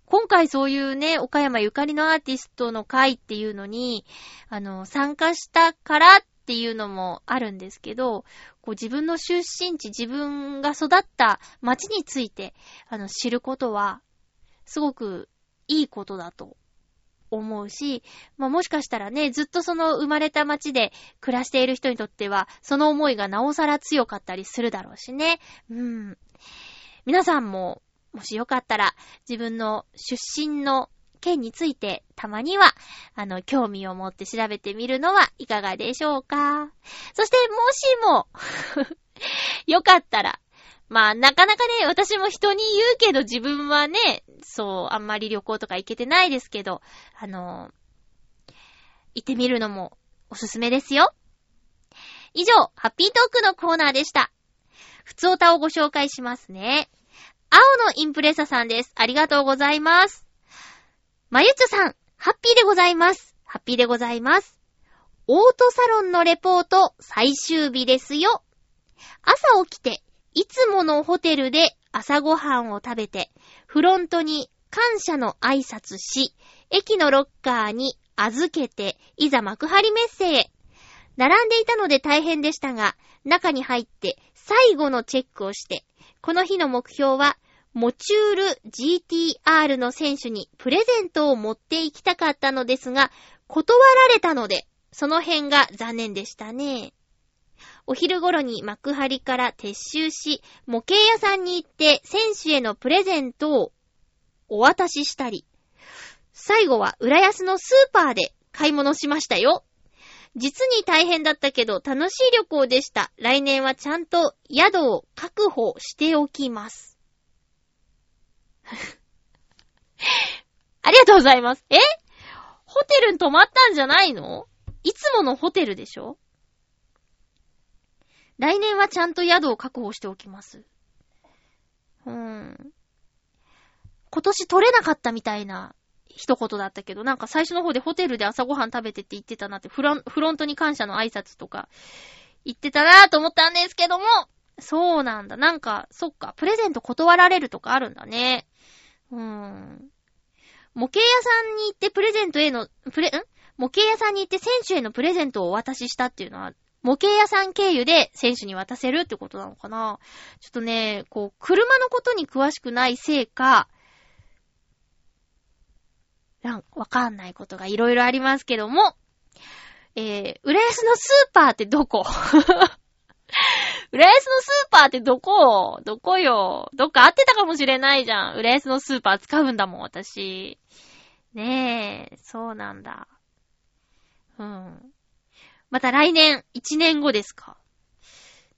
S1: 今回そういうね、岡山ゆかりのアーティストの会っていうのに、あの、参加したからっていうのもあるんですけど、こう自分の出身地、自分が育った街について、あの、知ることは、すごくいいことだと思うし、まあ、もしかしたらね、ずっとその生まれた街で暮らしている人にとっては、その思いがなおさら強かったりするだろうしね。うん。皆さんも、もしよかったら、自分の出身の県について、たまには、あの、興味を持って調べてみるのはいかがでしょうか。そして、もしも [LAUGHS] よかったら、まあ、なかなかね、私も人に言うけど自分はね、そう、あんまり旅行とか行けてないですけど、あの行ってみるのもおすすめですよ。以上、ハッピートークのコーナーでした。ふつおたをご紹介しますね。青のインプレッサさんです。ありがとうございます。まゆちょさん、ハッピーでございます。ハッピーでございます。オートサロンのレポート最終日ですよ。朝起きていつものホテルで朝ごはんを食べて、フロントに感謝の挨拶し、駅のロッカーに預けて、いざ幕張メッセへ。並んでいたので大変でしたが、中に入って最後のチェックをして、この日の目標は、モチュール GTR の選手にプレゼントを持って行きたかったのですが、断られたので、その辺が残念でしたね。お昼頃に幕張から撤収し、模型屋さんに行って選手へのプレゼントをお渡ししたり、最後は浦安のスーパーで買い物しましたよ。実に大変だったけど楽しい旅行でした。来年はちゃんと宿を確保しておきます。[LAUGHS] ありがとうございます。え？ホテルに泊まったんじゃないの？いつものホテルでしょ？来年はちゃんと宿を確保しておきます。うーん。今年取れなかったみたいな一言だったけど、なんか最初の方でホテルで朝ごはん食べてって言ってたなって、フロンフロントに感謝の挨拶とか言ってたなぁと思ったんですけども、そうなんだ。なんか、そっか、プレゼント断られるとかあるんだね。うーん。模型屋さんに行ってプレゼントへの、プレ、ん？模型屋さんに行って選手へのプレゼントをお渡ししたっていうのは模型屋さん経由で選手に渡せるってことなのかな？ちょっとね、こう、車のことに詳しくないせいか、なんわかんないことがいろいろありますけども、えー、浦安のスーパーってどこ？[LAUGHS] 浦安のスーパーってどこ？どこよ？どっか合ってたかもしれないじゃん。浦安のスーパー使うんだもん、私。ねえ、そうなんだ。うん。また来年、1年後ですか。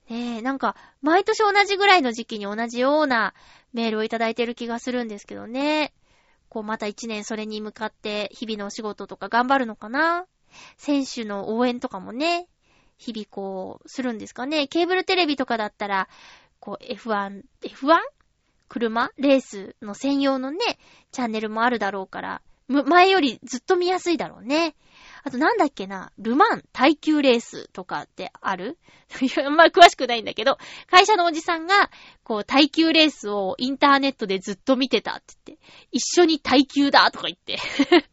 S1: ねえ、なんか、毎年同じぐらいの時期に同じようなメールをいただいてる気がするんですけどね。こう、また1年それに向かって日々のお仕事とか頑張るのかな選手の応援とかもね、日々こう、するんですかね。ケーブルテレビとかだったら、こう、F1、F1? 車？レースの専用のね、チャンネルもあるだろうから、前よりずっと見やすいだろうね。あとなんだっけな、ルマン耐久レースとかってある？[LAUGHS] あんま詳しくないんだけど、会社のおじさんが、こう、耐久レースをインターネットでずっと見てたって言って、一緒に耐久だとか言って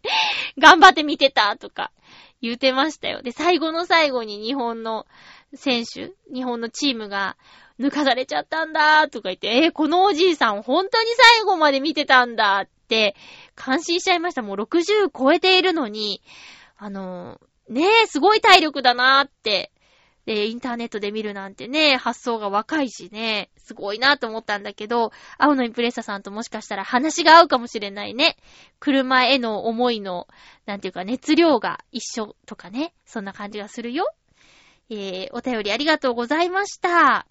S1: [LAUGHS] 頑張って見てたとか言うてましたよ。で、最後の最後に日本の選手、日本のチームが、抜かされちゃったんだとか言って、えー、このおじいさん本当に最後まで見てたんだって感心しちゃいました。もう60超えているのに、あの、ねえ、すごい体力だなーってで、インターネットで見るなんてね、発想が若いしね、すごいなと思ったんだけど、青のインプレッサさんともしかしたら話が合うかもしれないね。車への思いの、なんていうか熱量が一緒とかね、そんな感じがするよ。えー、お便りありがとうございました。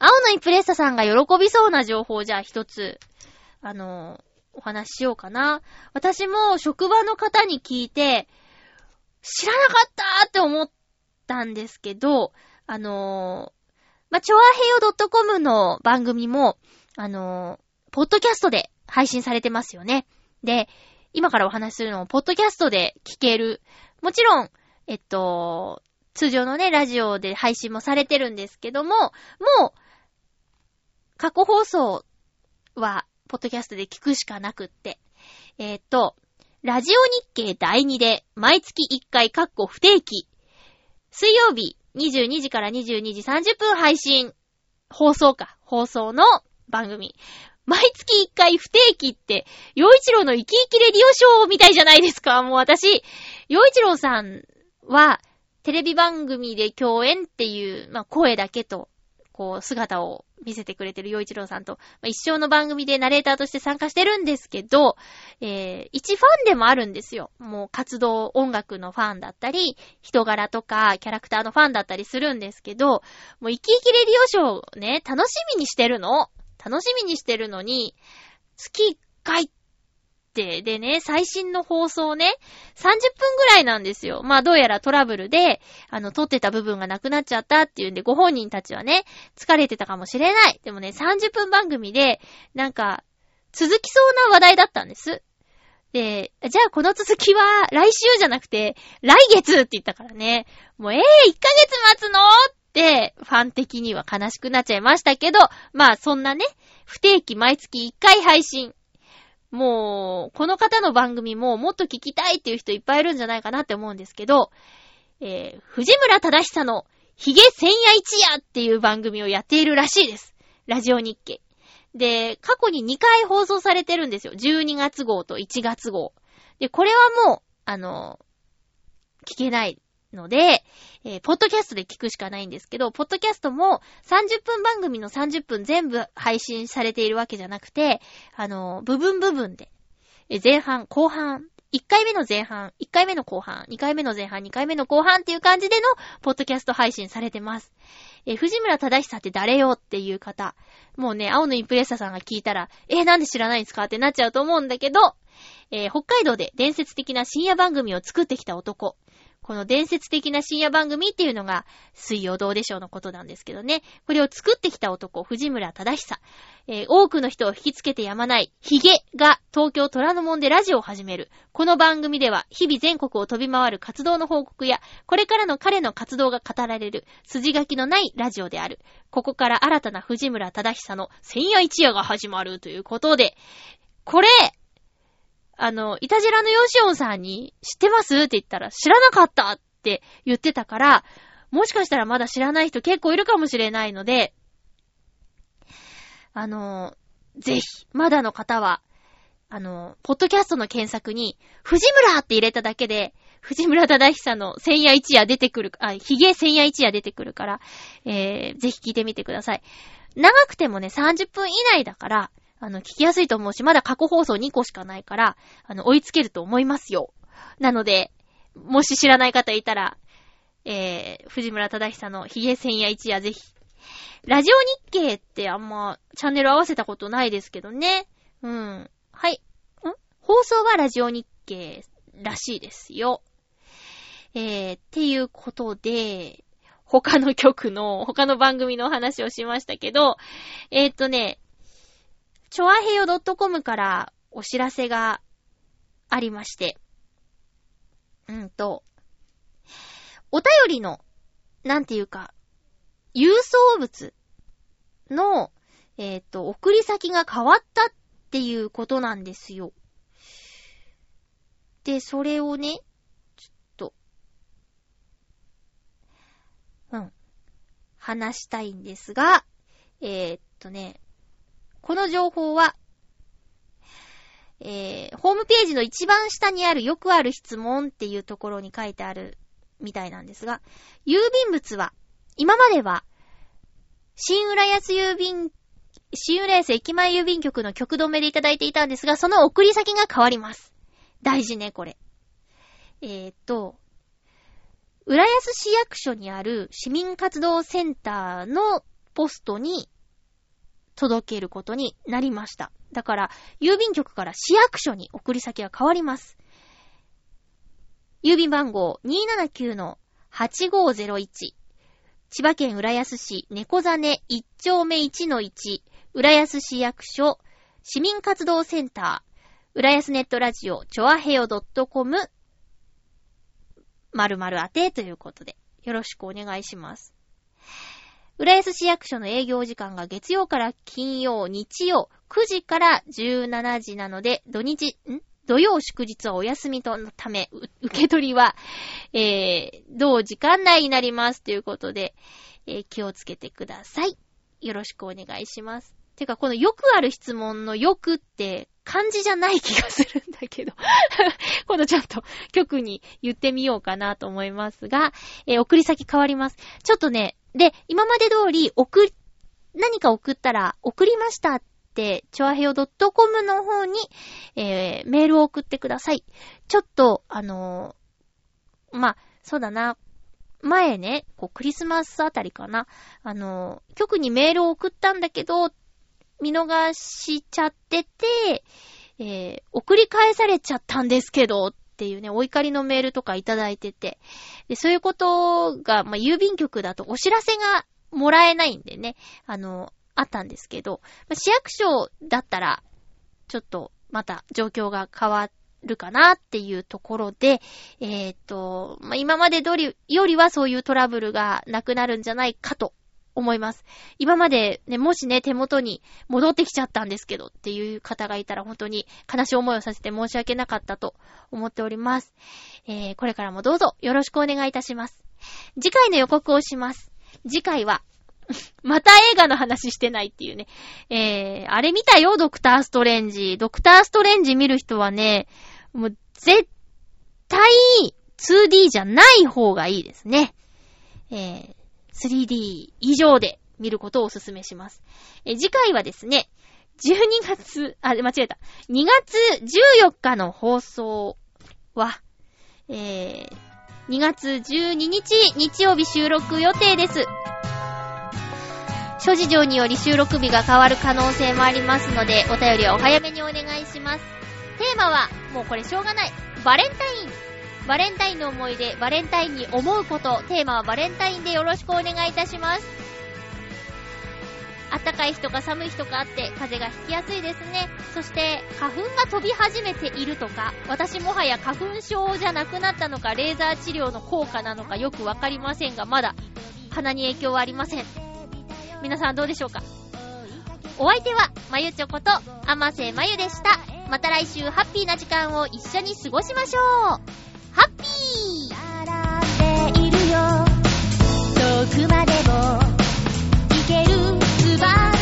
S1: 青のインプレッサさんが喜びそうな情報じゃあ一つ、あのお話ししようかな。私も職場の方に聞いて、知らなかったって思ったんですけど、あのー、まあ、ちょわへよ .com の番組も、あのー、ポッドキャストで配信されてますよね。で、今からお話しするのも、ポッドキャストで聞ける。もちろん、えっと、通常のね、ラジオで配信もされてるんですけども、もう、過去放送は、ポッドキャストで聞くしかなくって。えっと、ラジオ日経第2で、毎月1回、かっこ不定期水曜日22時から22時30分配信、放送か、放送の番組。毎月1回不定期って、洋一郎の生き生きレディオショーみたいじゃないですか。もう私、洋一郎さんは、テレビ番組で共演っていう、まあ、声だけとこう、姿を見せてくれてる洋一郎さんと、まあ、一生の番組でナレーターとして参加してるんですけど、えー、一ファンでもあるんですよ。もう活動、音楽のファンだったり、人柄とか、キャラクターのファンだったりするんですけど、もう生き生きレディオショーをね、楽しみにしてるの。楽しみにしてるのに、月1回、でね、最新の放送ね、30分ぐらいなんですよ。まあどうやらトラブルで、あの、撮ってた部分がなくなっちゃったっていうんで、ご本人たちはね、疲れてたかもしれない。でもね、30分番組で、なんか、続きそうな話題だったんです。で、じゃあこの続きは来週じゃなくて、来月って言ったからね。もう、えぇ、ー、1ヶ月待つのって、ファン的には悲しくなっちゃいましたけど、まあそんなね、不定期毎月1回配信。もう、この方の番組ももっと聞きたいっていう人いっぱいいるんじゃないかなって思うんですけど、えー、藤村忠久のヒゲ千夜一夜っていう番組をやっているらしいです。ラジオ日経。で、過去に2回放送されてるんですよ。12月号と1月号。で、これはもう、あの、聞けないので、えー、ポッドキャストで聞くしかないんですけど、ポッドキャストも30分番組の30分全部配信されているわけじゃなくて、あの、部分部分で、えー、前半、後半、1回目の前半、1回目の後半、2回目の前半、2回目の後半っていう感じでの、ポッドキャスト配信されてます。えー、藤村忠久って誰よっていう方。もうね、青のインプレッサさんが聞いたら、えー、なんで知らないんですかってなっちゃうと思うんだけど、えー、北海道で伝説的な深夜番組を作ってきた男。この伝説的な深夜番組っていうのが、水曜どうでしょうのことなんですけどね。これを作ってきた男、藤村忠久。えー、多くの人を引きつけてやまない、ヒゲが東京虎ノ門でラジオを始める。この番組では、日々全国を飛び回る活動の報告や、これからの彼の活動が語られる、筋書きのないラジオである。ここから新たな藤村忠久の千夜一夜が始まるということで、これ、あの、イタジラのヨシオンさんに知ってます？って言ったら知らなかったって言ってたから、もしかしたらまだ知らない人結構いるかもしれないので、あの、ぜひ、まだの方は、あの、ポッドキャストの検索に、藤村って入れただけで、藤村忠久の千夜一夜出てくる、あ、ヒゲ千夜一夜出てくるから、えー、ぜひ聞いてみてください。長くてもね、30分以内だから、あの、聞きやすいと思うし、まだ過去放送2個しかないから、あの、追いつけると思いますよ。なので、もし知らない方いたら、えー、藤村忠久のヒゲ千夜一夜ぜひ。ラジオ日経ってあんまチャンネル合わせたことないですけどね。うん。はい。ん？放送はラジオ日経らしいですよ。えー、っていうことで、他の曲の、他の番組の話をしましたけど、えー、っとね、ちょあへよ .com からお知らせがありまして、うんと、お便りの、なんていうか、郵送物の、えっ、ー、と、送り先が変わったっていうことなんですよ。で、それをね、ちょっと、うん。話したいんですが、えー、っとね、この情報は、えー、ホームページの一番下にあるよくある質問っていうところに書いてあるみたいなんですが、郵便物は、今までは、新浦安郵便、新浦安駅前郵便局の局止めでいただいていたんですが、その送り先が変わります。大事ね、これ。えー、っと、浦安市役所にある市民活動センターのポストに届けることになりました。だから、郵便局から市役所に送り先が変わります。郵便番号279-8501千葉県浦安市猫ザネ1丁目1-1浦安市役所市民活動センター浦安ネットラジオチョアヘヨ .com 〇〇宛てということでよろしくお願いします。浦安市役所の営業時間が月曜から金曜、日曜、9時から17時なので、土日、ん？土曜祝日はお休みとのため、[LAUGHS] 受け取りは、えー、同時間内になりますということで、えー、気をつけてください。よろしくお願いします。てか、このよくある質問のよくって漢字じゃない気がするんだけど [LAUGHS] 今度ちゃんと局に言ってみようかなと思いますが、えー、送り先変わります。ちょっとね、で、今まで通り、送、何か送ったら、送りましたって、チョアヘヨ .com の方に、えー、メールを送ってください。ちょっと、あのー、まあ、そうだな。前ね、こう、クリスマスあたりかな。あのー、局にメールを送ったんだけど、見逃しちゃってて、えー、送り返されちゃったんですけど、っていうね、お怒りのメールとかいただいてて、で、そういうことが、まあ、郵便局だとお知らせがもらえないんでね、あの、あったんですけど、まあ、市役所だったら、ちょっと、また状況が変わるかなっていうところで、えっ、ー、と、まあ、今まで通りよりはそういうトラブルがなくなるんじゃないかと思います。今までね、もしね、手元に戻ってきちゃったんですけどっていう方がいたら本当に悲しい思いをさせて申し訳なかったと思っております。えー、これからもどうぞよろしくお願いいたします。次回の予告をします。次回は [LAUGHS] また映画の話してないっていうね。えー、あれ見たよ、ドクターストレンジ。ドクターストレンジ見る人はね、もう絶対 2D じゃない方がいいですね。えー、3D 以上で見ることをお勧めします。え次回はですね、12月、あ、間違えた。2月14日の放送は、えー、2月12日日曜日収録予定です。諸事情により収録日が変わる可能性もありますので、お便りはお早めにお願いします。テーマは、もうこれしょうがない。バレンタイン。バレンタインの思い出、バレンタインに思うこと、テーマはバレンタインでよろしくお願いいたします。暖かい日とか寒い日とかあって風がひきやすいですね。そして花粉が飛び始めているとか、私もはや花粉症じゃなくなったのか、レーザー治療の効果なのかよくわかりませんが、まだ鼻に影響はありません。皆さんどうでしょうか？お相手は、まゆちょこと、あませまゆでした。また来週ハッピーな時間を一緒に過ごしましょうハッピー。並んでいるよ。遠くまでも行ける翼。